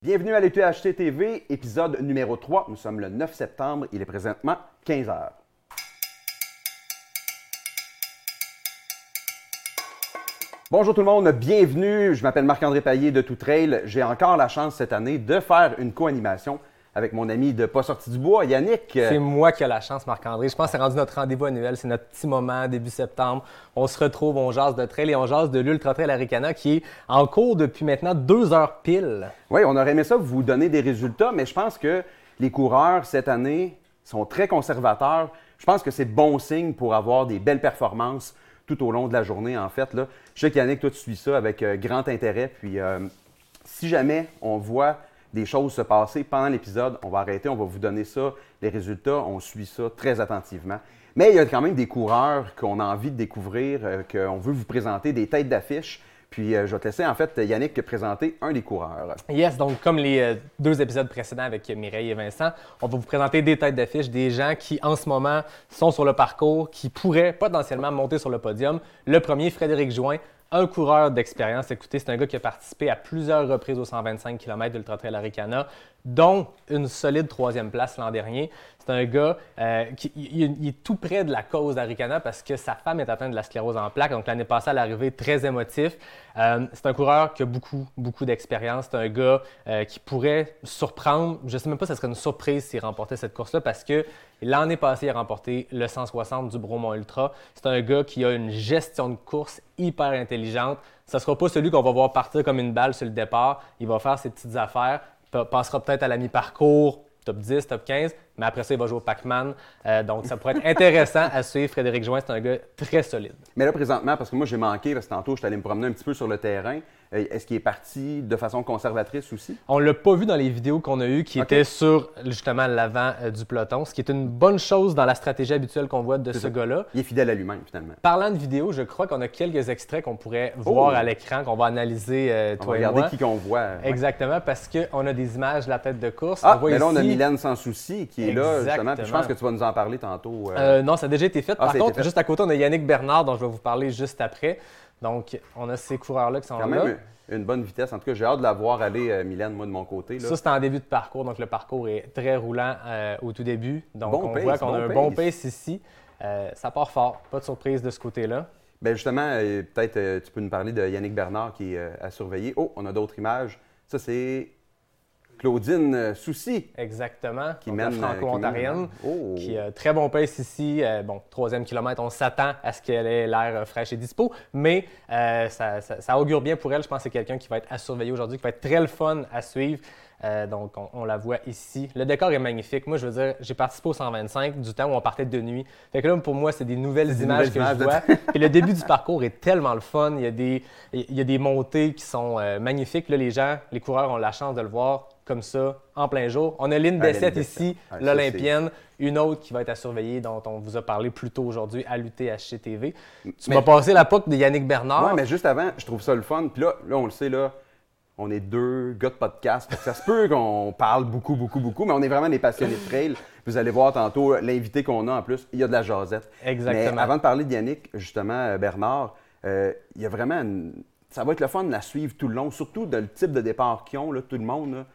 Bienvenue à l'ETHT TV, épisode numéro 3. Nous sommes le 9 septembre, il est présentement 15 heures. Bonjour tout le monde, bienvenue. Je m'appelle Marc-André Paillé de Tout Trail. J'ai encore la chance cette année de faire une co-animation avec mon ami de Pas sorti du bois, Yannick. C'est moi qui ai la chance, Marc-André. Je pense que c'est rendu notre rendez-vous annuel. C'est notre petit moment, début septembre. On se retrouve, on jase de trail et on jase de l'Ultra Trail Aricana qui est en cours depuis maintenant deux heures pile. Oui, on aurait aimé ça vous donner des résultats, mais je pense que les coureurs cette année sont très conservateurs. Je pense que c'est bon signe pour avoir des belles performances tout au long de la journée, en fait. Là. Je sais qu'Yannick, toi, tu suis ça avec euh, grand intérêt. Puis, euh, si jamais on voit des choses se passer pendant l'épisode, on va arrêter, on va vous donner ça, les résultats, on suit ça très attentivement. Mais il y a quand même des coureurs qu'on a envie de découvrir, euh, qu'on veut vous présenter, des têtes d'affiche. Puis je vais te laisser en fait Yannick présenter un des coureurs. Yes, donc comme les deux épisodes précédents avec Mireille et Vincent, on va vous présenter des têtes d'affiche, des gens qui en ce moment sont sur le parcours, qui pourraient potentiellement monter sur le podium. Le premier, Frédéric Join, un coureur d'expérience. Écoutez, c'est un gars qui a participé à plusieurs reprises aux 125 km d'Ultra Trail Aricana, dont une solide troisième place l'an dernier. C'est un gars euh, qui est tout près de la cause d'Aricana parce que sa femme est atteinte de la sclérose en plaques. Donc l'année passée, à l'arrivée, très émotif. Euh, c'est un coureur qui a beaucoup, beaucoup d'expérience. C'est un gars euh, qui pourrait surprendre. Je ne sais même pas si ce serait une surprise s'il remportait cette course-là parce que l'année passée, il a remporté le 160 du Bromont Ultra. C'est un gars qui a une gestion de course hyper intelligente. Ce ne sera pas celui qu'on va voir partir comme une balle sur le départ. Il va faire ses petites affaires, passera peut-être à la mi-parcours, top 10, top 15, mais après ça, il va jouer au Pac-Man. Euh, donc, ça pourrait être intéressant à suivre. Frédéric Join, c'est un gars très solide. Mais là, présentement, parce que moi, j'ai manqué, parce que tantôt, je suis allé me promener un petit peu sur le terrain. Euh, est-ce qu'il est parti de façon conservatrice aussi? On ne l'a pas vu dans les vidéos qu'on a eues qui étaient sur justement l'avant euh, du peloton, ce qui est une bonne chose dans la stratégie habituelle qu'on voit de ce gars-là. Il est fidèle à lui-même finalement. Parlant de vidéos, je crois qu'on a quelques extraits qu'on pourrait voir oh! à l'écran, qu'on va analyser euh, toi on va regarder qui qu'on voit. Exactement, parce qu'on a des images de la tête de course. Ah, mais là, on a Mylène Sans Souci qui est là justement. je pense que tu vas nous en parler tantôt. non, ça a déjà été fait. Ah, Par contre, juste à côté, on a Yannick Bernard dont je vais vous parler juste après. Donc, on a ces coureurs-là qui sont là une bonne vitesse. En tout cas, j'ai hâte de la voir aller, euh, Mylène, moi, de mon côté. Ça, c'est en début de parcours. Donc, le parcours est très roulant euh, au tout début. Donc, on voit qu'on a un bon pace ici. Euh, ça part fort. Pas de surprise de ce côté-là. Bien, justement, peut-être tu peux nous parler de Yannick Bernard qui est à surveiller. Oh, on a d'autres images. Ça, c'est Claudine euh, Soucy. Exactement. Qui mène la euh, franco-ontarienne. Oh. Qui a très bon pace ici. Euh, bon, troisième kilomètre, on s'attend à ce qu'elle ait l'air fraîche et dispo. Mais ça, augure bien pour elle. Je pense que c'est quelqu'un qui va être à surveiller aujourd'hui, qui va être très le fun à suivre. donc, on, la voit ici. Le décor est magnifique. Moi, je veux dire, j'ai participé au 125 du temps où on partait de nuit. Fait que là, pour moi, c'est des nouvelles images que je vois. Et le début du parcours est tellement le fun. Il y a des, il y a des montées qui sont magnifiques. Là, les gens, les coureurs ont la chance de le voir comme ça en plein jour. On a Lynn Bessette ici, l'Olympienne, une autre qui va être à surveiller, dont on vous a parlé plus tôt aujourd'hui à l'UTHC TV. Tu m'as passé la POC de Yannick Bernard. Oui, mais juste avant, je trouve ça le fun. Puis là, là, on le sait, là, on est deux gars de podcast. Ça se peut qu'on parle beaucoup, beaucoup, beaucoup, mais on est vraiment des passionnés de trail. Vous allez voir tantôt l'invité qu'on a en plus, il y a de la jasette. Exactement. Mais avant de parler de Yannick, justement, euh, Bernard, euh, il y a vraiment Ça va être le fun de la suivre tout le long, surtout de le type de départ qu'ils ont, là, tout le monde. Là.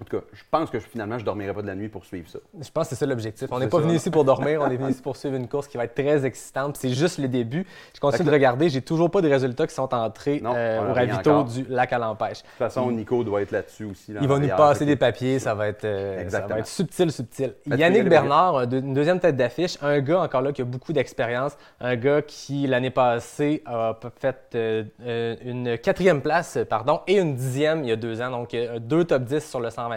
En tout cas, je pense que finalement, je ne dormirai pas de la nuit pour suivre ça. Je pense que c'est ça l'objectif. On n'est pas venu ici pour dormir, on est venu ici pour suivre une course qui va être très excitante. C'est juste le début. Je continue de regarder. J'ai toujours pas de résultats qui sont entrés euh, au ravito du lac à l'empêche. De toute façon, Nico doit être là-dessus aussi. Il va nous passer des papiers. Ça va, être, euh, ça va être subtil, subtil. Yannick Bernard, une deuxième tête d'affiche. Un gars encore là qui a beaucoup d'expérience. Un gars qui, l'année passée, a fait euh, une quatrième place pardon, et une dixième il y a deux ans. Donc, deux top 10 sur le 100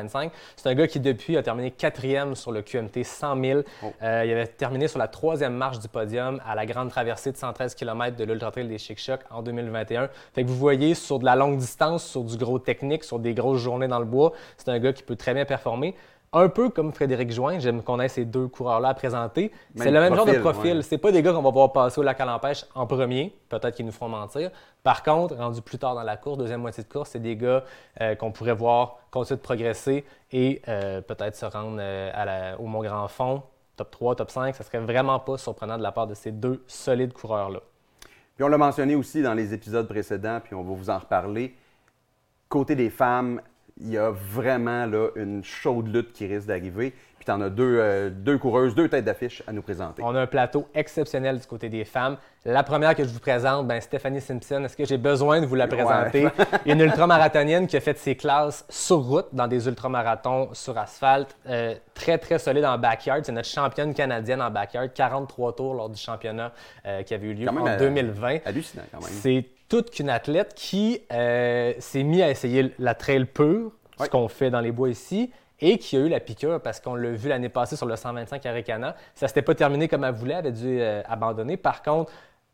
c'est un gars qui, depuis, a terminé quatrième sur le QMT 100 000. Euh, il avait terminé sur la troisième marche du podium à la grande traversée de 113 km de l'Ultra Trail des Chic Chocs en 2021. Fait que vous voyez, sur de la longue distance, sur du gros technique, sur des grosses journées dans le bois, c'est un gars qui peut très bien performer un peu comme Frédéric Join, j'aime qu'on ait ces deux coureurs-là à présenter. C'est le même genre de profil. C'est pas des gars qu'on va voir passer au lac à l'empêche en premier, peut-être qu'ils nous feront mentir. Par contre, rendu plus tard dans la course, deuxième moitié de course, c'est des gars euh, qu'on pourrait voir continuer de progresser et euh, peut-être se rendre euh, au Mont Grand Fond, top 3, top 5. Ça serait vraiment pas surprenant de la part de ces deux solides coureurs-là. Puis on l'a mentionné aussi dans les épisodes précédents, puis on va vous en reparler. Côté des femmes, il y a vraiment là, une chaude lutte qui risque d'arriver. Puis tu en as deux, euh, deux coureuses, deux têtes d'affiche à nous présenter. On a un plateau exceptionnel du côté des femmes. La première que je vous présente, ben, Stéphanie Simpson. Est-ce que j'ai besoin de vous la présenter? Une ultramarathonienne qui a fait ses classes sur route dans des ultramarathons sur asphalte. Euh, très, très solide en backyard. C'est notre championne canadienne en backyard. 43 tours lors du championnat euh, qui avait eu lieu en 2020. Hallucinant quand même. C'est toute qu'une athlète qui s'est mise à essayer la trail pure, ce qu'on fait dans les bois ici, et qui a eu la piqûre parce qu'on l'a vu l'année passée sur le 125 Arikana. Ça s'était pas terminé comme elle voulait, elle avait dû euh, abandonner. Par contre,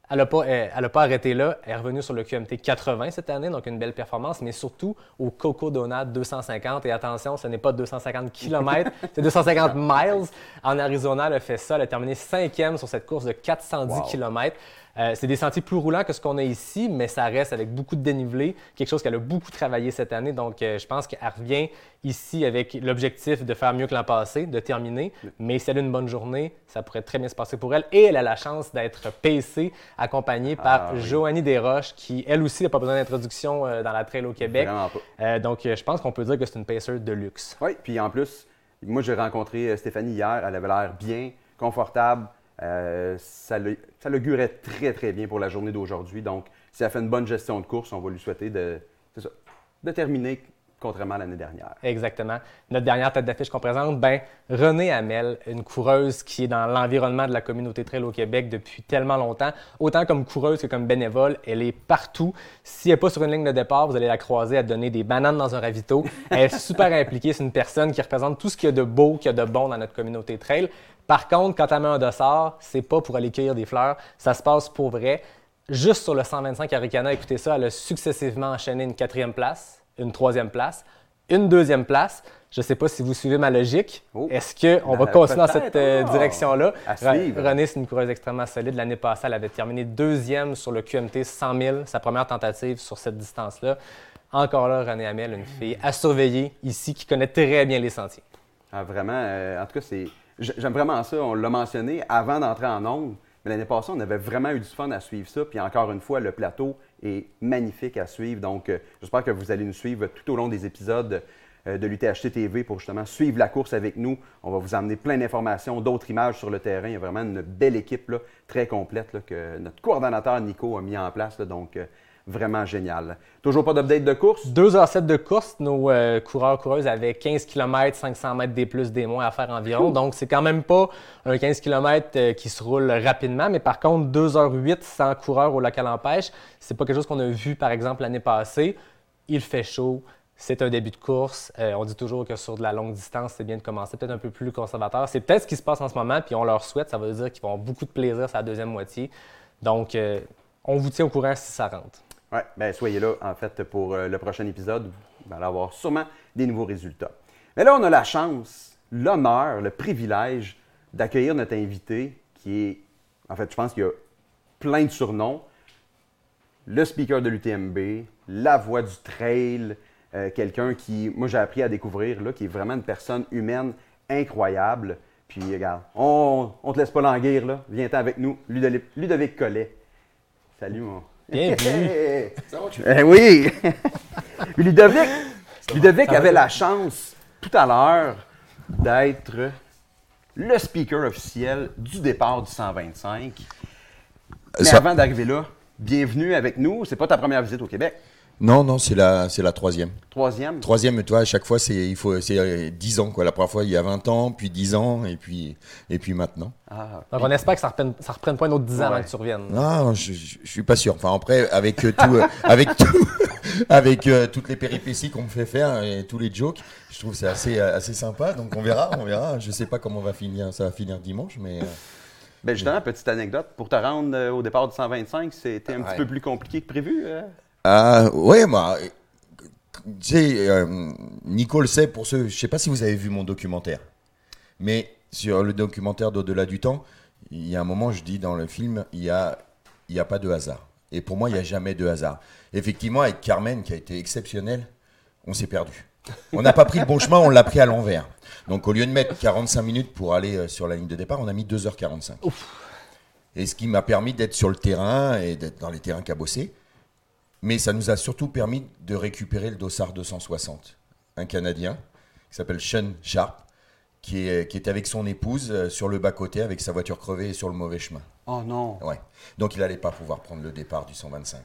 elle n'a pas, euh, pas, arrêté là. Elle est revenue sur le QMT 80 cette année, donc une belle performance, mais surtout au Coco Donut 250. Et attention, ce n'est pas 250 km, c'est 250 miles. En Arizona, elle a fait ça. Elle a terminé cinquième sur cette course de 410 km. Euh, c'est des sentiers plus roulants que ce qu'on a ici, mais ça reste avec beaucoup de dénivelé, quelque chose qu'elle a beaucoup travaillé cette année. Donc, euh, je pense qu'elle revient ici avec l'objectif de faire mieux que l'an passé, de terminer. Mais si elle a une bonne journée, ça pourrait très bien se passer pour elle. Et elle a la chance d'être PC, accompagnée par ah, Joanie Desroches, qui, elle aussi, n'a pas besoin d'introduction euh, dans la trail au Québec. donc, je pense qu'on peut dire que c'est une pacer de luxe. Oui, puis en plus, moi, j'ai rencontré Stéphanie hier. Elle avait l'air bien, confortable. Euh, ça, l'augurait très, très bien pour la journée d'aujourd'hui. Donc, si elle fait une bonne gestion de course, on va lui souhaiter de, terminer contrairement à l'année dernière. Exactement. Notre dernière tête d'affiche qu'on présente, ben Renée Hamel, une coureuse qui est dans l'environnement de la communauté trail au Québec depuis tellement longtemps, autant comme coureuse que comme bénévole, elle est partout. Si elle n'est pas sur une ligne de départ, vous allez la croiser à donner des bananes dans un ravito. Elle est super impliquée, c'est une personne qui représente tout ce qu'il y a de beau, qu'il y a de bon dans notre communauté trail. Par contre, quand elle met un dossard, c'est pas pour aller cueillir des fleurs, ça se passe pour vrai. Juste sur le 125 Aricana, écoutez ça, elle a successivement enchaîné une quatrième place, une troisième place, une deuxième place. Je ne sais pas si vous suivez ma logique. Oh. Est-ce qu'on va ben, continuer dans cette euh, oh. direction-là? René, c'est une coureuse extrêmement solide. L'année passée, elle avait terminé deuxième sur le QMT 100 000, sa première tentative sur cette distance-là. Encore là, René Hamel, une fille à surveiller ici qui connaît très bien les sentiers. Ah, vraiment, euh, en tout cas, c'est J'aime vraiment ça. On l'a mentionné avant d'entrer en ondes. Mais l'année passée, on avait vraiment eu du fun à suivre ça. Puis encore une fois, le plateau est magnifique à suivre. Donc, euh, j'espère que vous allez nous suivre tout au long des épisodes euh, de l'UTHT TV pour justement suivre la course avec nous. On va vous amener plein d'informations, d'autres images sur le terrain. Il y a vraiment une belle équipe très complète que notre coordonnateur Nico a mis en place. donc, euh, vraiment génial. Toujours pas d'update de course? 2h07 de course. Nos euh, coureurs-coureuses avaient 15 km, 500 mètres des plus, des moins à faire environ. Donc, c'est quand même pas un 15 km euh, qui se roule rapidement. Mais par contre, 2h08 sans coureur au local en pêche, c'est pas quelque chose qu'on a vu, par exemple, l'année passée. Il fait chaud. C'est un début de course. Euh, on dit toujours que sur de la longue distance, c'est bien de commencer peut-être un peu plus conservateur. C'est peut-être ce qui se passe en ce moment, puis on leur souhaite. Ça veut dire qu'ils vont avoir beaucoup de plaisir sur la deuxième moitié. Donc, on vous tient au courant si ça rentre. Oui, bien, soyez là, en fait, pour euh, le prochain épisode. Vous allez avoir sûrement des nouveaux résultats. Mais là, on a la chance, l'honneur, le privilège d'accueillir notre invité qui est, en fait, je pense qu'il y a plein de surnoms. Le speaker de l'UTMB, la voix du trail, euh, quelqu'un qui, moi, j'ai appris à découvrir, là, qui est vraiment une personne humaine incroyable. Puis, regarde, on ne te laisse pas languir, là. Viens-t'en avec nous, Ludovic, Ludovic Collet. Salut, mon. Bienvenue. eh oui. Ludovic, Ludovic avait la chance tout à l'heure d'être le speaker officiel du départ du 125. Mais avant d'arriver là, bienvenue avec nous. C'est pas ta première visite au Québec. Non, non, c'est la, c'est la troisième. Troisième? Troisième, toi, à chaque fois, c'est, il faut, c'est 10 euh, ans. Quoi. La première fois, il y a 20 ans, puis 10 ans, et puis, et puis maintenant. Ah, on espère que ça ne reprenne, reprenne, pas un autre 10 ans avant que tu reviennes. Non, je, ne suis pas sûr. Enfin, après, avec euh, tout, euh, avec tout, avec toutes les péripéties qu'on me fait faire et tous les jokes, je trouve que c'est assez, assez sympa. Donc on verra, on verra. Je sais pas comment on va finir, ça va finir dimanche, mais. Ben justement, petite anecdote, pour te rendre au départ du 125, c'était un petit peu plus compliqué que prévu. Ah, ouais, moi, tu sais, euh, Nicole sait pour ceux, je sais pas si vous avez vu mon documentaire, mais sur le documentaire d'au-delà du temps, il y a un moment, je dis dans le film, il y a, il y a pas de hasard. Et pour moi, il n'y a jamais de hasard. Effectivement, avec Carmen, qui a été exceptionnelle, on s'est perdu. On n'a pas pris le bon chemin, on l'a pris à l'envers. Donc au lieu de mettre 45 minutes pour aller euh, sur la ligne de départ, on a mis 2h45. Et ce qui m'a permis d'être sur le terrain et d'être dans les terrains cabossés. Mais ça nous a surtout permis de récupérer le dossard 260. un Canadien, qui s'appelle Sean Sharp, qui, est, qui avec son épouse euh, sur le bas-côté avec sa voiture crevée et sur le mauvais chemin. Oh non. Ouais. Donc il n'allait pas pouvoir prendre le départ du 125.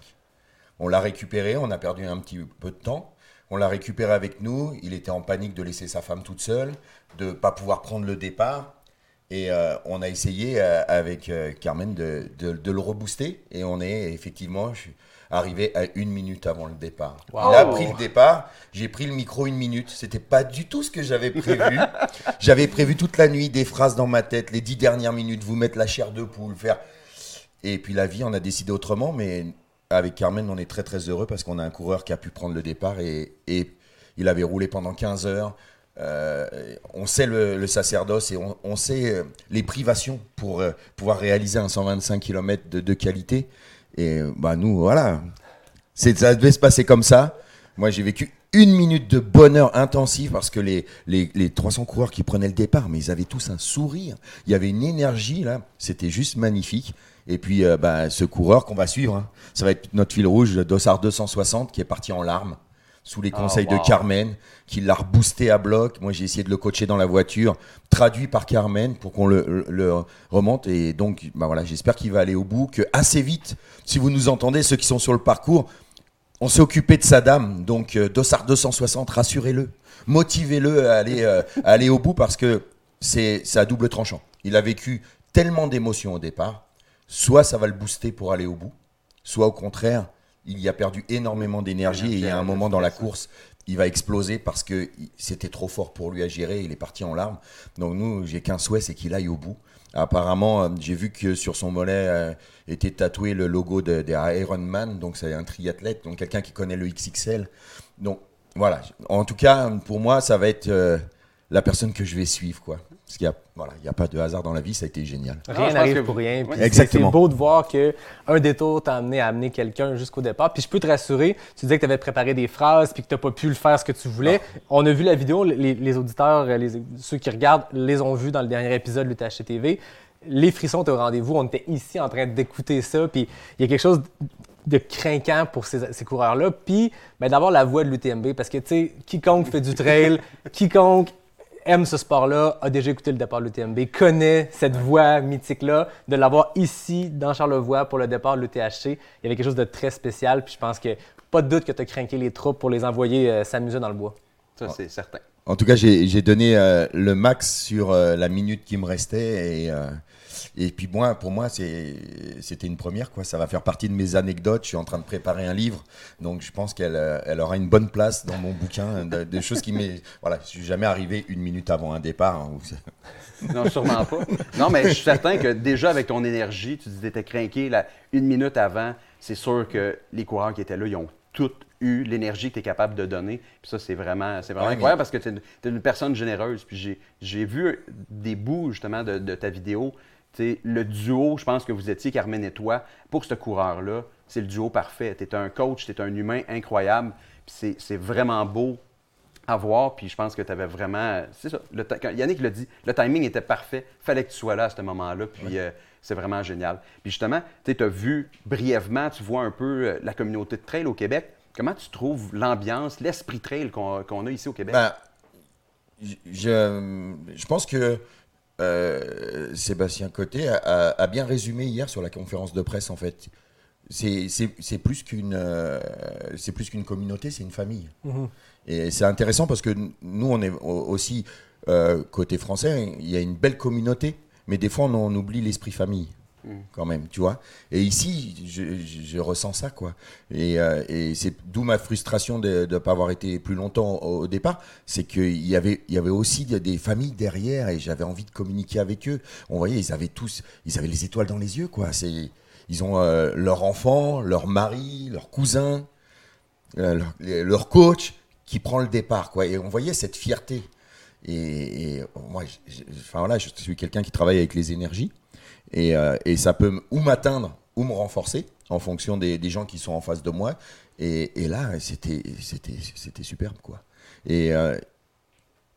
On l'a récupéré, on a perdu un petit peu de temps. On l'a récupéré avec nous. Il était en panique de laisser sa femme toute seule, de ne pas pouvoir prendre le départ. Et euh, on a essayé euh, avec euh, Carmen de, de- de le rebooster. Et on est effectivement arrivé à une minute avant le départ. Wow. Il a pris le départ. J'ai pris le micro une minute. C'était pas du tout ce que j'avais prévu. j'avais prévu toute la nuit des phrases dans ma tête, les dix dernières minutes, vous mettre la chair de poule, faire. Et puis la vie, on a décidé autrement, mais avec Carmen, on est très très heureux parce qu'on a un coureur qui a pu prendre le départ et, et il avait roulé pendant 15 heures. Euh, on sait le, sacerdoce et on, sait euh, les privations pour euh, pouvoir réaliser un 125 km de, qualité. Et bah nous, voilà, ça devait se passer comme ça. Moi, j'ai vécu une minute de bonheur intensif parce que les, les, les 300 coureurs qui prenaient le départ, mais ils avaient tous un sourire. Il y avait une énergie là, c'était juste magnifique. Et puis, bah, ce coureur qu'on va suivre, hein, ça va être notre fil rouge, Dossard 260, qui est parti en larmes sous les Ah, conseils wow. de Carmen, qui l'a reboosté à bloc. Moi, j'ai essayé de le coacher dans la voiture, traduit par Carmen pour qu'on le, remonte. Et donc, bah voilà, j'espère qu'il va aller au bout, que assez vite, si vous nous entendez, ceux qui sont sur le parcours, on s'est occupé de sa dame, donc euh, Dossard 260, rassurez-le, motivez-le à aller, euh, à aller au bout parce que c'est c'est à double tranchant. Il a vécu tellement d'émotions au départ, soit ça va le booster pour aller au bout, soit au contraire, il y a perdu énormément d'énergie et il y a un moment dans la course, il va exploser parce que c'était trop fort pour lui à gérer, il est parti en larmes. Donc nous, j'ai qu'un souhait, c'est qu'il aille au bout. Apparemment, euh, j'ai vu que sur son mollet euh, était tatoué le logo de- des Ironman, donc c'est un triathlète, donc quelqu'un qui connaît le XXL. Donc voilà, en tout cas, pour moi, ça va être euh, la personne que je vais suivre, quoi. Parce qu'il y a, voilà, il y a pas de hasard dans la vie, ça a été génial. Ah, Rien n'arrive pour rien. Oui. Exactement. C'est beau de voir que un détour t'a amené à amener quelqu'un jusqu'au départ. Puis je peux te rassurer, tu disais que tu avais préparé des phrases puis que tu n'as pas pu le faire ce que tu voulais. On a vu la vidéo, les, les auditeurs, les- ceux qui regardent, les ont vus dans le dernier épisode de l'UTHC TV. Les frissons étaient au rendez-vous. On était ici en train d'écouter ça. Puis il y a quelque chose de craquant pour ces, ces coureurs-là. Puis ben, d'avoir la voix de l'UTMB parce que, tu sais, quiconque fait du trail, quiconque aime ce sport-là, a déjà écouté le départ de l'UTMB, connaît cette voix mythique-là, de l'avoir ici, dans Charlevoix, pour le départ de l'UTHC, il y avait quelque chose de très spécial. Puis je pense que pas de doute que tu as craqué les troupes pour les envoyer euh, s'amuser dans le bois. Ça, c'est certain. En tout cas, j'ai donné euh, le max sur euh, la minute qui me restait. Et, euh, et puis moi, pour moi, c'était une première. Quoi. Ça va faire partie de mes anecdotes. Je suis en train de préparer un livre. Donc je pense qu'elle euh, elle aura une bonne place dans mon bouquin. De, de choses qui m'est... Voilà, je suis jamais arrivé une minute avant un départ. hein, où- Non, sûrement pas. Non, mais je suis certain que déjà avec ton énergie, tu dis que tu étais craqué là, une minute avant, c'est sûr que les coureurs qui étaient là, ils ont tous eu l'énergie que tu es capable de donner. Puis ça, c'est vraiment, c'est vraiment Ouais, incroyable parce que tu es, une personne généreuse. Puis j'ai- j'ai vu des bouts justement de, de ta vidéo. Tu sais, le duo, je pense que vous étiez, Carmen et toi, pour ce coureur-là, c'est le duo parfait. Tu es un coach, tu es un humain incroyable. Puis c'est- vraiment beau à voir. Puis je pense que tu avais vraiment. C'est ça. le ti- quand Yannick l'a dit, le timing était parfait. fallait que tu sois là à ce moment-là. Puis euh, c'est vraiment génial. Puis justement, tu as vu brièvement, tu vois un peu euh, la communauté de trail au Québec. Comment tu trouves l'ambiance, l'esprit trail qu'on a ici au Québec? Ben, je pense que euh, Sébastien Côté a, a- a bien résumé hier sur la conférence de presse en fait. C'est plus qu'une euh, c'est plus qu'une communauté, c'est une famille. Et c'est intéressant parce que nous, on est au- aussi euh, côté français, il y a une belle communauté, mais des fois on, on oublie l'esprit famille quand même, tu vois. Et ici, je, ressens ça, quoi. Et, euh, et c'est d'où ma frustration de ne pas avoir été plus longtemps au, départ, c'est qu'il y avait, il y avait aussi des- familles derrière et j'avais envie de communiquer avec eux. On voyait, ils avaient tous, ils avaient les étoiles dans les yeux, quoi. C'est, ils ont euh, leur enfant, leur mari, leur cousin, euh, leur, coach qui prend le départ, quoi. Et on voyait cette fierté. Et, moi, enfin voilà, je suis quelqu'un qui travaille avec les énergies. Et, euh, et ça peut ou m'atteindre ou me renforcer en fonction des, des gens qui sont en face de moi. Et, et là, c'était c'était c'était superbe quoi. Et euh,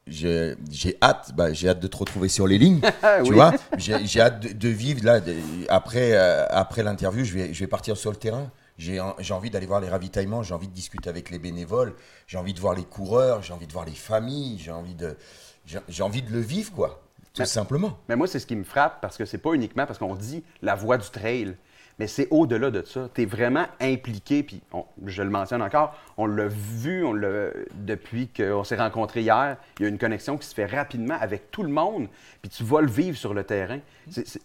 j'ai hâte, bah, j'ai hâte de te retrouver sur les lignes, Ah tu oui. vois. J'ai hâte de, de vivre là. de- après euh, après l'interview, je vais je vais partir sur le terrain. J'ai en- j'ai envie d'aller voir les ravitaillements, j'ai envie de discuter avec les bénévoles, j'ai envie de voir les coureurs, j'ai envie de voir les familles, j'ai envie de, j'ai envie de le vivre, quoi. Tout Mais- simplement. Mais moi, c'est ce qui me frappe parce que c'est pas uniquement parce qu'on dit la voie du trail, mais c'est au-delà de ça. Tu es vraiment impliqué, puis on- je le mentionne encore, on l'a vu on l'a, depuis qu'on s'est rencontrés hier. Il y a une connexion qui se fait rapidement avec tout le monde, puis tu vas le vivre sur le terrain. C'est, c'est-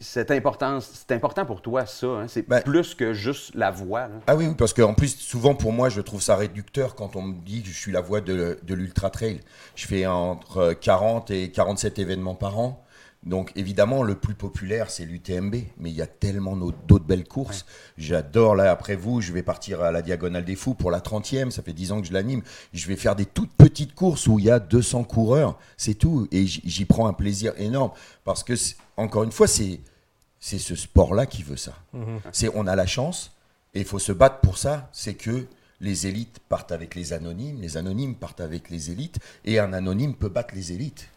c'est- important, c'est important pour toi, ça. hein. C'est Ben- plus que juste la voix. là. Ah oui, oui, parce qu'en plus, souvent pour moi, je trouve ça réducteur quand on me dit que je suis la voix de, de l'ultra trail. Je fais entre 40 et 47 événements par an. Donc évidemment, le plus populaire, c'est l'UTMB. Mais il y a tellement d'autres belles courses. J'adore, là, après vous, je vais partir à la Diagonale des Fous pour la 30e. Ça fait 10 ans que je l'anime. Je vais faire des toutes petites courses où il y a 200 coureurs. C'est tout. Et j'y prends un plaisir énorme. Parce que, encore une fois, c'est ce sport-là qui veut ça. C'est on a la chance et il faut se battre pour ça. C'est que les élites partent avec les anonymes, les anonymes partent avec les élites et un anonyme peut battre les élites.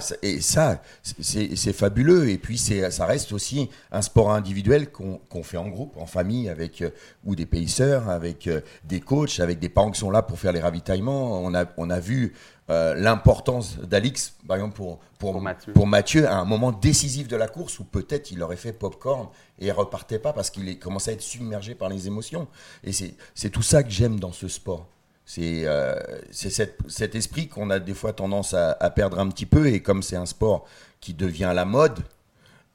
Ça- et ça, c'est fabuleux. Et puis, ça reste aussi un sport individuel qu'on qu'on fait en groupe, en famille, avec euh, ou des payseurs, avec euh, des coachs, avec des parents qui sont là pour faire les ravitaillements. On a, on a vu euh, l'importance d'Alix, par exemple, pour, pour, Pour Mathieu. pour Mathieu, à un moment décisif de la course où peut-être il aurait fait popcorn et repartait pas parce qu'il commençait à être submergé par les émotions. Et c'est tout ça que j'aime dans ce sport. C'est euh, cet esprit qu'on a des fois tendance à, perdre un petit peu. Et comme c'est un sport qui devient la mode,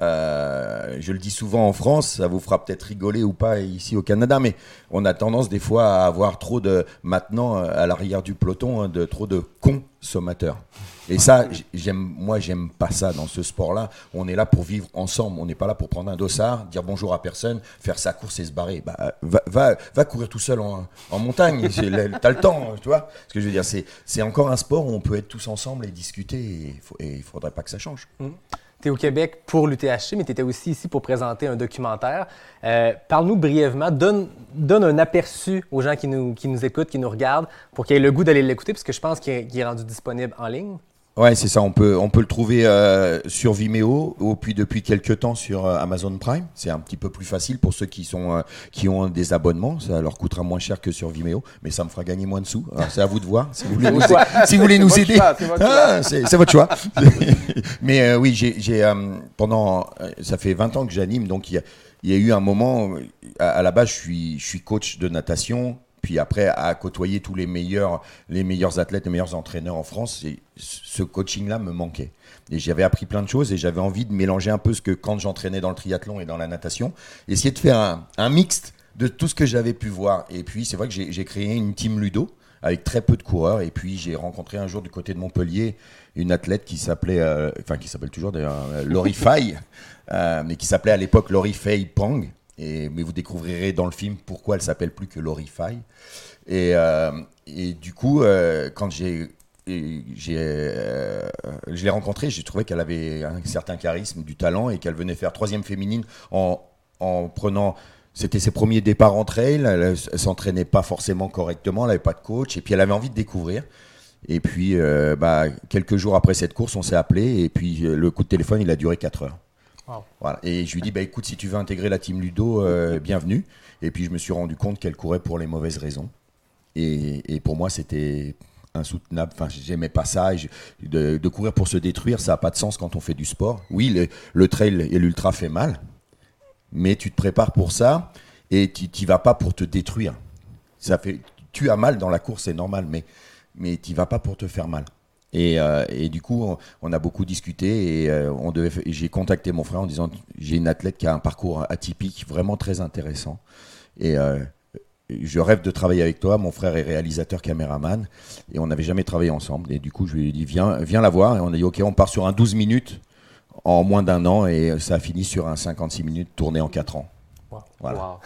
euh, je le dis souvent en France, ça vous fera peut-être rigoler ou pas ici au Canada, mais on a tendance des fois à avoir trop de, maintenant euh, à l'arrière du peloton, hein, de trop de consommateurs. Et ça, j'aime, moi, j'aime pas ça dans ce sport-là. On est là pour vivre ensemble. On n'est pas là pour prendre un dossard, dire bonjour à personne, faire sa course et se barrer. Bah, va, va, va courir tout seul en, en montagne. T'as le temps, tu vois. Ce que je veux dire, c'est, encore un sport où on peut être tous ensemble et discuter. Et il faudrait pas que ça change. Tu es au Québec pour l'UTHC, mais tu étais aussi ici pour présenter un documentaire. Euh, Parle-nous brièvement, donne, donne un aperçu aux gens qui nous, qui nous écoutent, qui nous regardent, pour qu'ils aient le goût d'aller l'écouter, parce que je pense qu'il est, qu'il est rendu disponible en ligne. Ouais, c'est ça. On peut, on peut le trouver euh, sur Vimeo ou puis depuis quelques temps sur euh, Amazon Prime. C'est un petit peu plus facile pour ceux qui sont, euh, qui ont des abonnements. Ça leur coûtera moins cher que sur Vimeo, mais ça me fera gagner moins de sous. Alors, c'est à vous de voir. Si vous voulez nous, si vous voulez nous aider, c'est votre choix. Ah, c'est c'est votre choix. mais euh, oui, j'ai, j'ai, euh, pendant, ça fait 20 ans que j'anime, donc il y a, y a eu un moment. À, à la base, je suis, je suis coach de natation. Puis après, à côtoyer tous les meilleurs, les meilleurs athlètes, les meilleurs entraîneurs en France, et ce coaching-là me manquait. Et j'avais appris plein de choses et j'avais envie de mélanger un peu ce que quand j'entraînais dans le triathlon et dans la natation, essayer de faire un, mixte de tout ce que j'avais pu voir. Et puis, c'est vrai que j'ai créé une team ludo avec très peu de coureurs. Et puis, j'ai rencontré un jour du côté de Montpellier une athlète qui s'appelait, euh, enfin, qui s'appelle toujours d'ailleurs, euh, Laurie Faye, euh, mais qui s'appelait à l'époque Laurie Faye Pang. Mais vous découvrirez dans le film pourquoi elle s'appelle plus que Laurie Faye. Et, euh, et du coup, euh, quand j'ai euh, je l'ai rencontrée, j'ai trouvé qu'elle avait un certain charisme, du talent et qu'elle venait faire troisième féminine en, en prenant. C'était ses premiers départs en trail, elle, elle s'entraînait pas forcément correctement, elle n'avait pas de coach et puis elle avait envie de découvrir. Et puis, bah, quelques jours après cette course, on s'est appelé et puis le coup de téléphone, il a duré 4 heures. Et je lui dis, bah, écoute, si tu veux intégrer la team Ludo, euh, bienvenue. Et puis je me suis rendu compte qu'elle courait pour les mauvaises raisons. Et, pour moi, c'était insoutenable. Enfin, j'aimais pas ça. De, courir pour se détruire, ça n'a pas de sens quand on fait du sport. Oui, le, trail et l'ultra fait mal, mais tu te prépares pour ça et tu n'y vas pas pour te détruire. Ça fait, tu as mal dans la course, c'est normal, mais, mais tu vas pas pour te faire mal. Et, euh, et du coup, on, on a beaucoup discuté et euh, on devait, fa- j'ai contacté mon frère en disant j'ai une athlète qui a un parcours atypique, vraiment très intéressant. Et euh, je rêve de travailler avec toi. Mon frère est réalisateur, caméraman, et on n'avait jamais travaillé ensemble. Et du coup, je lui ai dit viens, viens la voir. Et on a dit ok, on part sur un 12 minutes en moins d'un an, et ça a fini sur un 56 minutes tourné en 4 ans. Wow. Voilà. Wow.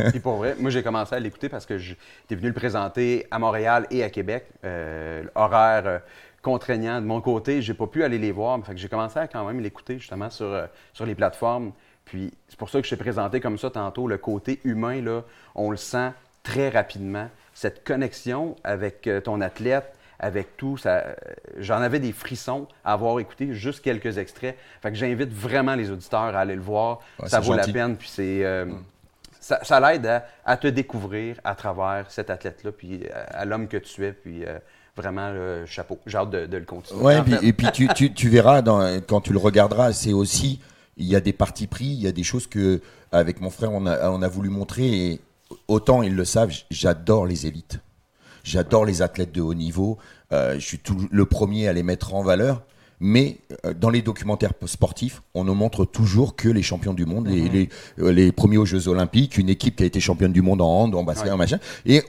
Puis pour vrai, moi j'ai commencé à l'écouter parce que es venu le présenter à Montréal et à Québec. Euh, horaire contraignant de mon côté, j'ai pas pu aller les voir, mais fait que j'ai commencé à quand même l'écouter justement sur, euh, sur les plateformes. Puis c'est pour ça que je t'ai présenté comme ça tantôt, le côté humain, là, on le sent très rapidement. Cette connexion avec euh, ton athlète, avec tout, ça, euh, j'en avais des frissons à avoir écouté juste quelques extraits. Fait que j'invite vraiment les auditeurs à aller le voir. Ouais, ça vaut gentil. la peine. Puis c'est, euh, ça, ça l'aide à, à te découvrir à travers cet athlète-là, puis à, à l'homme que tu es, puis euh, vraiment, le chapeau. J'ai hâte de, de le continuer. Ouais, et puis, fait, et puis tu, tu- tu verras dans- quand tu le regarderas, c'est aussi il y a des partis pris, il y a des choses que avec mon frère on a, on a voulu montrer et autant ils le savent, j'adore les élites, j'adore les athlètes de haut niveau, euh, je suis tout, le premier à les mettre en valeur. Mais euh, dans les documentaires sportifs, on ne montre toujours que les champions du monde, les, les, euh, les premiers aux Jeux Olympiques, une équipe qui a été championne du monde en hand, en basket, Ouais. en machin. Et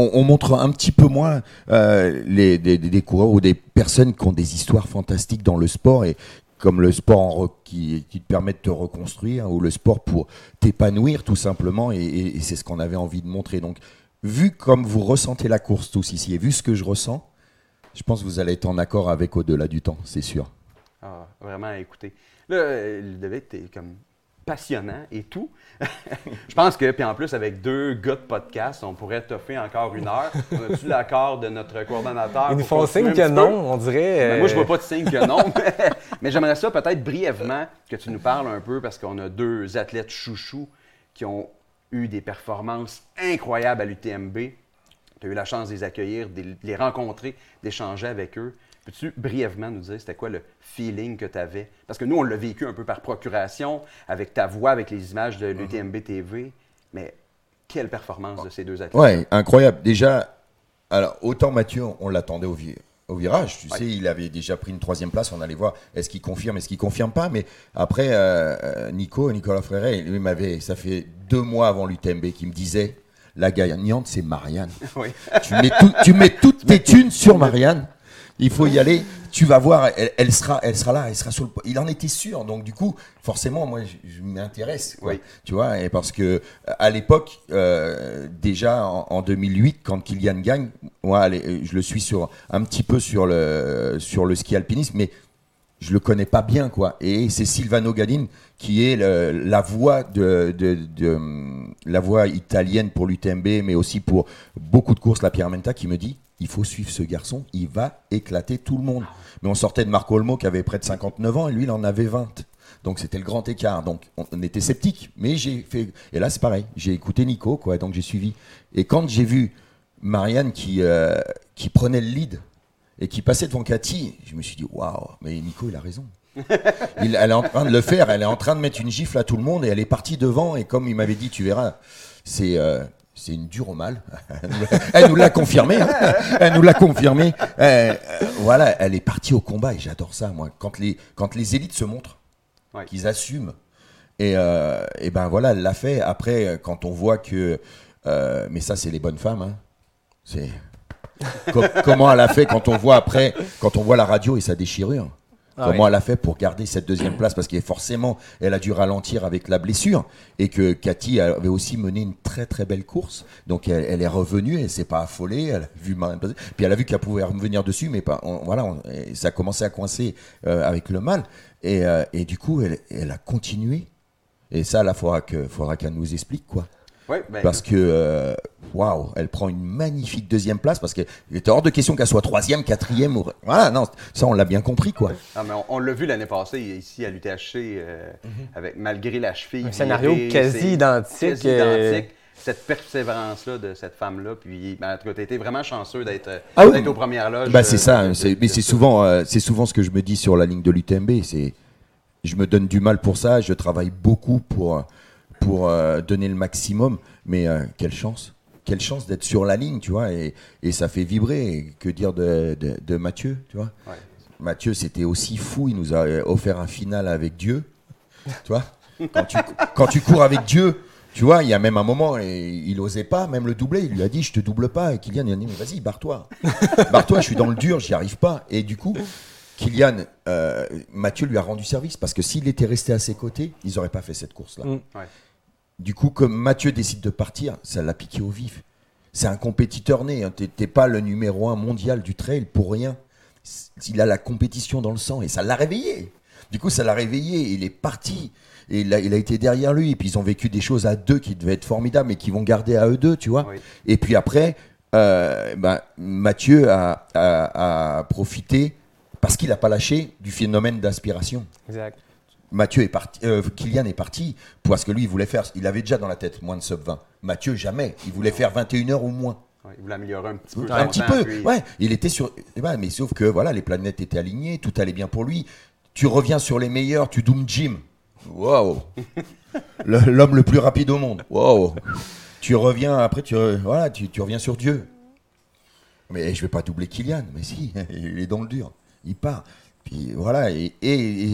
on, on montre un petit peu moins euh, les, des, coureurs ou des personnes qui ont des histoires fantastiques dans le sport et comme le sport qui, te permet de te reconstruire ou le sport pour t'épanouir tout simplement et, c'est ce qu'on avait envie de montrer. Donc vu comme vous ressentez la course tous ici et vu ce que je ressens, je pense que vous allez être en accord avec au-delà du temps, c'est sûr. Ah, vraiment à écouter. Là, euh, Ludovic, t'es comme passionnant et tout. je pense que, puis en plus, avec deux gars de podcast, on pourrait toffer encore une heure. On a-tu l'accord de notre coordonnateur? Ils nous font signe que non, on dirait. Ben, euh, moi, je vois pas de signe que non, mais, mais j'aimerais ça peut-être brièvement que tu nous parles un peu parce qu'on a deux athlètes chouchous qui ont eu des performances incroyables à l'UTMB. Tu as eu la chance de les accueillir, de les rencontrer, d'échanger avec eux. Peux-tu brièvement nous dire c'était quoi le feeling que tu avais? Parce que nous, on l'a vécu un peu par procuration, avec ta voix, avec les images de l'UTMB TV. Mais quelle performance de ces deux athlètes? Ouais, incroyable. Déjà, alors autant Mathieu, on l'attendait au, vi- au virage. Tu Ouais. sais, il avait déjà pris une troisième place. On allait voir est-ce qu'il confirme, est-ce qu'il confirme pas? Mais après, euh, euh, Nico, Nicolas Fréret, lui m'avait, ça fait deux mois avant l'UTMB, qui me disait la gagnante, c'est Marianne. Oui. tu, mets tout- tu mets toutes tes thunes sur Marianne. Il faut y aller. Tu vas voir, elle, elle sera, elle sera là, elle sera sur le. Il en était sûr. Donc du coup, forcément, moi, je, je m'intéresse. Oui. Tu vois, et parce que à l'époque, euh, déjà en, en 2008, quand Kylian gagne, moi, allez, euh, je le suis sur un petit peu sur le sur le ski alpinisme, mais je le connais pas bien, quoi. Et c'est Silvano Gadin qui est le- la voix de, de- de, hum, la voix italienne pour l'UTMB, mais aussi pour beaucoup de courses, la Pierre qui me dit il faut suivre ce garçon, il va éclater tout le monde. Mais on sortait de Marco Olmo qui avait près de 59 ans et lui il en avait 20. Donc c'était le grand écart. Donc on, était sceptique, mais j'ai fait. Et là c'est pareil, j'ai écouté Nico, quoi. Donc j'ai suivi. Et quand j'ai vu Marianne qui euh, qui prenait le lead et qui passait devant Cathy, je me suis dit waouh, mais Nico il a raison. Il- elle est en train de le faire, elle est en train de mettre une gifle à tout le monde et elle est partie devant et comme il m'avait dit, tu verras, c'est euh, c'est une dure au mal. elle nous l'a confirmé, hein. elle nous l'a confirmé. Euh, euh, voilà, elle est partie au combat et j'adore ça moi. Quand les quand les élites se montrent, Ouais. qu'ils assument et, euh, et ben voilà, elle l'a fait. Après, quand on voit que, mais ça c'est les bonnes femmes, hein. c'est Co- comment elle a fait quand on voit après, quand on voit la radio et sa déchirure. Ah comment elle a fait pour garder cette deuxième place? Parce que forcément, elle a dû ralentir avec la blessure et que Cathy avait aussi mené une très très belle course. Donc elle, elle est revenue, elle s'est pas affolée, elle a vu puis elle a vu qu'elle pouvait revenir dessus, mais pas. on- voilà, on- ça a commencé à coincer euh, avec le mal. Et, euh, et du coup, elle, elle a continué. Et ça, là, faudra que faudra qu'elle nous explique quoi. Oui, ben, Parce que, euh, waouh, elle prend une magnifique deuxième place parce qu'il était hors de question qu'elle soit troisième, quatrième. Ou... Voilà, non, ça on l'a bien compris quoi. Ah, mais on, on l'a vu l'année passée ici à l'UTHC, euh, avec malgré la cheville. Un scénario virée, quasi c'est- identique, quasi euh, identique. Cette persévérance-là de cette femme-là. Puis, ben, en tout cas, tu été vraiment chanceux d'être euh, Ah oui. d'être aux premières loges. Bah c'est ça, de- c'est- de- mais de c'est souvent, euh, c'est souvent ce que je me dis sur la ligne de l'UTMB. C'est, je me donne du mal pour ça, je travaille beaucoup pour pour euh, donner le maximum. Mais euh, quelle chance, quelle chance d'être sur la ligne, tu vois, et, et ça fait vibrer. Et que dire de, de, de Mathieu, tu vois Ouais. Mathieu, c'était aussi fou. Il nous a euh, offert un final avec Dieu. Tu vois quand tu, quand tu cours avec Dieu, tu vois, il y a même un moment, et il osait pas même le doubler. Il lui a dit, je te double pas. Et Kylian, il a dit, mais vas-y, barre-toi. barre-toi, je suis dans le dur, j'y arrive pas. Et du coup, Kylian, euh, Mathieu lui a rendu service parce que s'il était resté à ses côtés, ils n'auraient pas fait cette course-là. Mm. Ouais. Du coup, comme Mathieu décide de partir, ça l'a piqué au vif. C'est un compétiteur né. Hein. T'es- pas le numéro un mondial du trail pour rien. Il a la compétition dans le sang et ça l'a réveillé. Du coup, ça l'a réveillé. Il est parti. Et il a, il a été derrière lui. Et puis, ils ont vécu des choses à deux qui devaient être formidables, mais qui vont garder à eux deux, tu vois. Oui. Et puis après, euh, ben, Mathieu a, a- a profité, parce qu'il n'a pas lâché, du phénomène d'aspiration. Exact. Mathieu est parti, euh, Kylian est parti parce que lui, il voulait faire, il avait déjà dans la tête moins de sub 20. Mathieu, jamais. Il voulait faire 21 heures ou moins. Ouais, il voulait améliorer un petit peu. Un petit peu, puis- ouais. Il était sur. eh ben, mais sauf que voilà, les planètes étaient alignées, tout allait bien pour lui. Tu reviens sur les meilleurs, tu doom Jim. Le- L'homme le plus rapide au monde. Waouh. Tu reviens après, tu voilà, tu, tu reviens sur Dieu. Mais je vais pas doubler Kylian. Mais si, il est dans le dur. Il part. Puis voilà, et,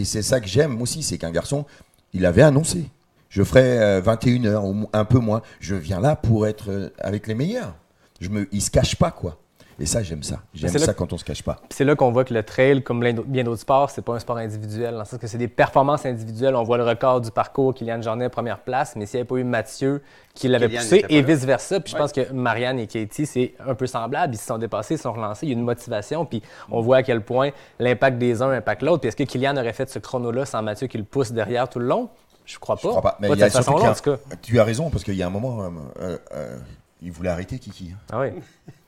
c'est ça que j'aime aussi, c'est qu'un garçon, il avait annoncé. Je ferai euh, 21 heures, ou mo- un peu moins. Je viens là pour être euh, avec les meilleurs. Je me, il se cache pas, quoi. Et ça, j'aime ça. J'aime c'est là ça quand on se cache pas. C'est là qu'on voit que le trail, comme bien d'autres sports, c'est pas un sport individuel. Dans le sens que c'est des performances individuelles. On voit le record du parcours, Kylian Jornet, première place, mais s'il n'y avait pas eu Mathieu qui l'avait poussé, et vice-versa. Puis je pense que Marianne et Katie, c'est un peu semblable. Ils se sont dépassés, ils se sont relancés. Il y a une motivation, puis on voit à quel point l'impact des uns impacte l'autre. Puis est-ce que Kylian aurait fait ce chrono-là sans Mathieu qui le pousse derrière tout le long? Je crois pas. Je crois pas. Mais de il y a cette façon-là, en tout cas. Tu as raison, parce qu'il y a un moment, euh, euh, euh, il voulait arrêter Kiki. hein. Ah oui.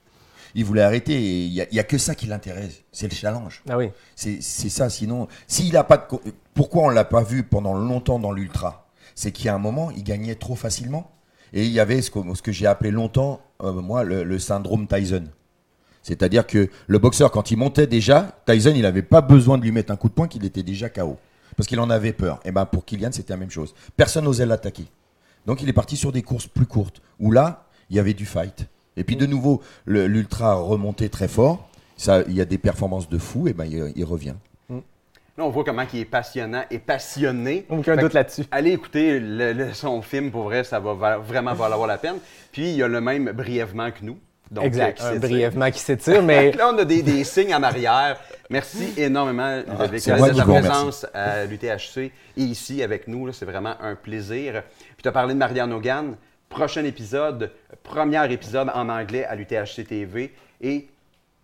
Il voulait arrêter. et Il n'y a, y a que ça qui l'intéresse. C'est le challenge. Ah oui. C'est ça. Sinon, s'il a pas de. Pourquoi on l'a pas vu pendant longtemps dans l'ultra? C'est qu'il y a un moment, il gagnait trop facilement. Et il y avait ce que, j'ai appelé longtemps, euh, moi, le, le syndrome Tyson. C'est-à-dire que le boxeur, quand il montait déjà, Tyson, il n'avait pas besoin de lui mettre un coup de poing, qu'il était déjà KO. Parce qu'il en avait peur. Et ben pour Kylian, c'était la même chose. Personne n'osait l'attaquer. Donc il est parti sur des courses plus courtes, où là, il y avait du fight. Et puis de nouveau, le- l'ultra a remonté très fort. Ça, il y a des performances de fou, et ben il, il revient. Là, on voit comment il est passionnant et passionné. Aucun Fait doute là-dessus. Allez écouter le- le- son film, pour vrai, ça va va- vraiment valoir la peine. Puis, il y a le même brièvement que nous. Donc, exact. euh, qui brièvement qui s'étire, mais Là, on a des, des signes en arrière. Merci énormément, Ludovic, c'est de ta présence à l'UTHC et ici avec nous. C'est vraiment un plaisir. Puis tu as parlé de Marianne Hogan. Prochain épisode, premier épisode en anglais à l'UTHC TV. Et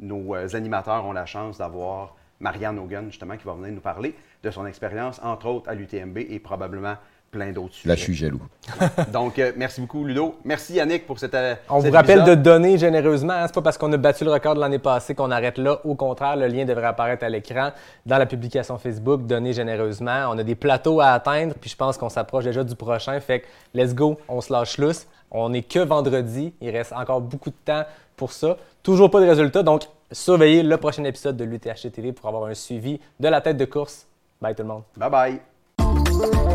nos euh, animateurs ont la chance d'avoir Marianne Hogan, justement, qui va venir nous parler de son expérience, entre autres à l'UTMB et probablement plein d'autres sujets. Là, je suis jaloux. Donc, euh, merci beaucoup, Ludo. Merci, Yannick, pour cette. euh, On vous rappelle de donner généreusement. hein. C'est pas parce qu'on a battu le record de l'année passée qu'on arrête là. Au contraire, le lien devrait apparaître à l'écran dans la publication Facebook. Donnez généreusement. On a des plateaux à atteindre, puis je pense qu'on s'approche déjà du prochain. Fait que let's go, on se lâche lousse. On n'est que vendredi. Il reste encore beaucoup de temps pour ça. Toujours pas de résultats. Donc, surveillez le prochain épisode de l'UTHC TV pour avoir un suivi de la tête de course. Bye tout le monde. Bye bye.